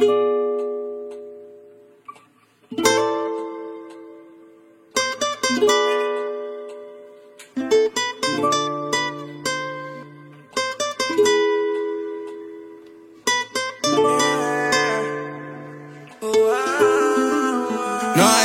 Nós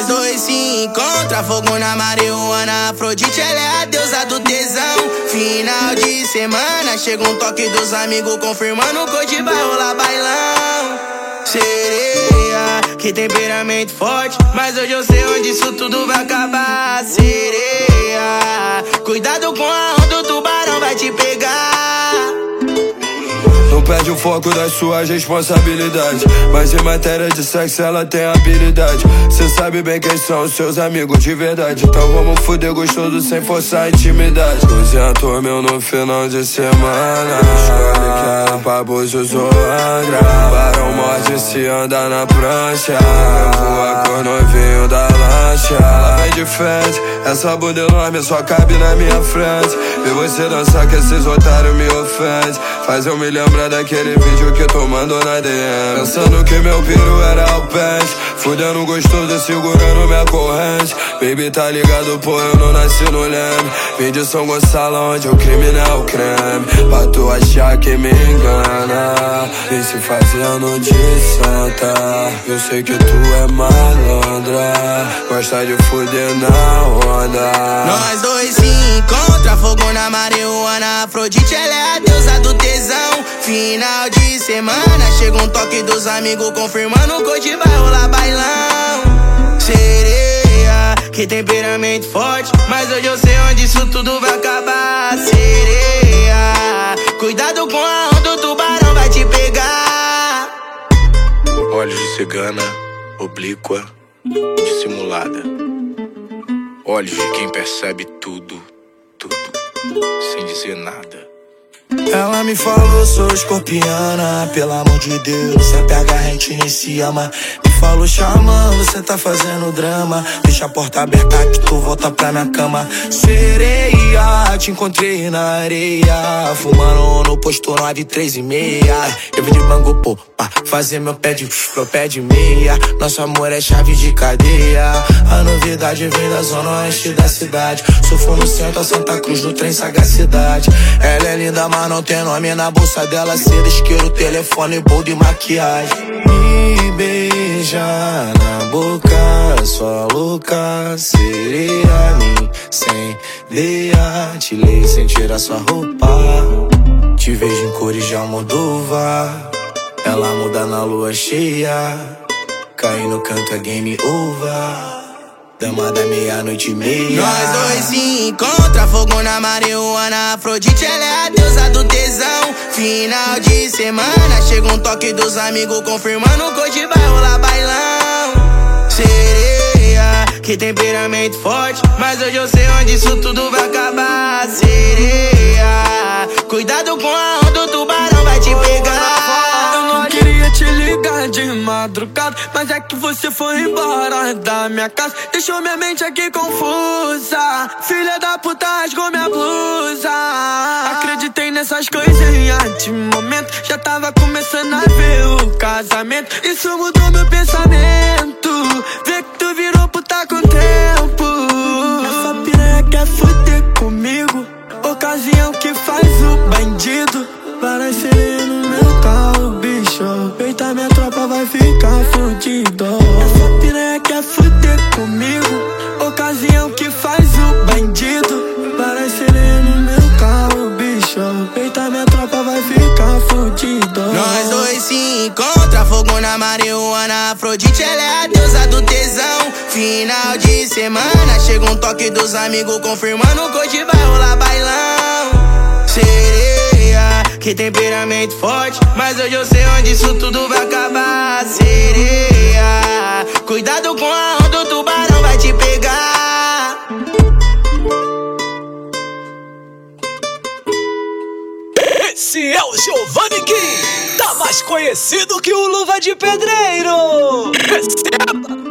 dois se encontra, fogo na marihuana. Afrodite, ela é a deusa do tesão. Final de semana, chega um toque dos amigos confirmando que hoje vai rolar bailão. Sereia, que temperamento forte. Mas hoje eu sei onde isso tudo vai acabar. Sereia, cuidado com a perde o foco das suas responsabilidades. Mas em matéria de sexo ela tem habilidade. Cê sabe bem quem são os seus amigos de verdade. Então vamos fuder gostoso sem forçar a intimidade. 200 mil no final de semana. Escolhe que era pra Búzios ou Angra. Barão morde se anda na prancha. Voa com o novinho da lancha. Ela vem de frente, essa bunda enorme só cabe na minha frente. E você dançar que esses otários me ofendem. Faz eu me lembrar daquele vídeo que tu mandou na DM. Pensando que meu piro era o pente. Fudendo gostoso segurando minha corrente. Baby, tá ligado, pô, eu não nasci no leme. Vim de São Gonçalo, onde o crime não é o creme. Pra tu achar que me engana. Vem se fazendo de santa. Eu sei que tu é malandra. Gosta de fuder na onda. Nós dois se encontra, fogo na marihuana. Afrodite, ela é a. Final de semana, chega um toque dos amigos confirmando que hoje vai rolar bailão. Sereia, que temperamento forte. Mas hoje eu sei onde isso tudo vai acabar. Sereia, cuidado com a onda, o tubarão vai te pegar. Olhos de cigana, oblíqua, dissimulada. Olhos de quem percebe tudo, tudo, sem dizer nada. Ela me falou, sou escorpiana. Pelo amor de Deus, se pega a gente nem se ama. Me falou, chamando, cê tá fazendo drama. Deixa a porta aberta que tu volta pra minha cama. Sereia, te encontrei na areia. Fumando no posto 9, 3 e meia. Eu vim de bangu, pô, pra fazer meu pé de, meu pé de meia. Nosso amor é chave de cadeia. A novidade vem da zona oeste da cidade. Sou no centro, a Santa Cruz do trem sagacidade. Ela é linda, mas não tem nome na bolsa dela. Seda, isqueiro, telefone, boldo e maquiagem. Me beija na boca, sua louca sereia. Me incendeia, te leio sem tirar sua roupa. Te vejo em cores de Almodóvar. Ela muda na lua cheia. Cai no canto é game over. Dama da meia-noite e meia. Nós dois se encontra, fogo na marihuana. Afrodite, ela é a deusa do tesão. Final de semana, chega um toque dos amigos confirmando que hoje vai rolar bailão. Sereia, que temperamento forte. Mas hoje eu sei onde isso tudo vai acabar. Sereia, cuidado com a de madrugada, mas é que você foi embora da minha casa. Deixou minha mente aqui confusa. Filha da puta rasgou minha blusa. Acreditei nessas coisinhas de momento. Já tava começando a ver o casamento. Isso mudou meu pensamento. Vê marihuana. Afrodite, ela é a deusa do tesão. Final de semana, chega um toque dos amigos confirmando que hoje vai rolar bailão. Sereia, que temperamento forte. Mas hoje eu sei onde isso tudo vai acabar. Sereia, cuidado com a onda, o tubarão vai te pegar. Mais conhecido que o Luva de Pedreiro. Receba!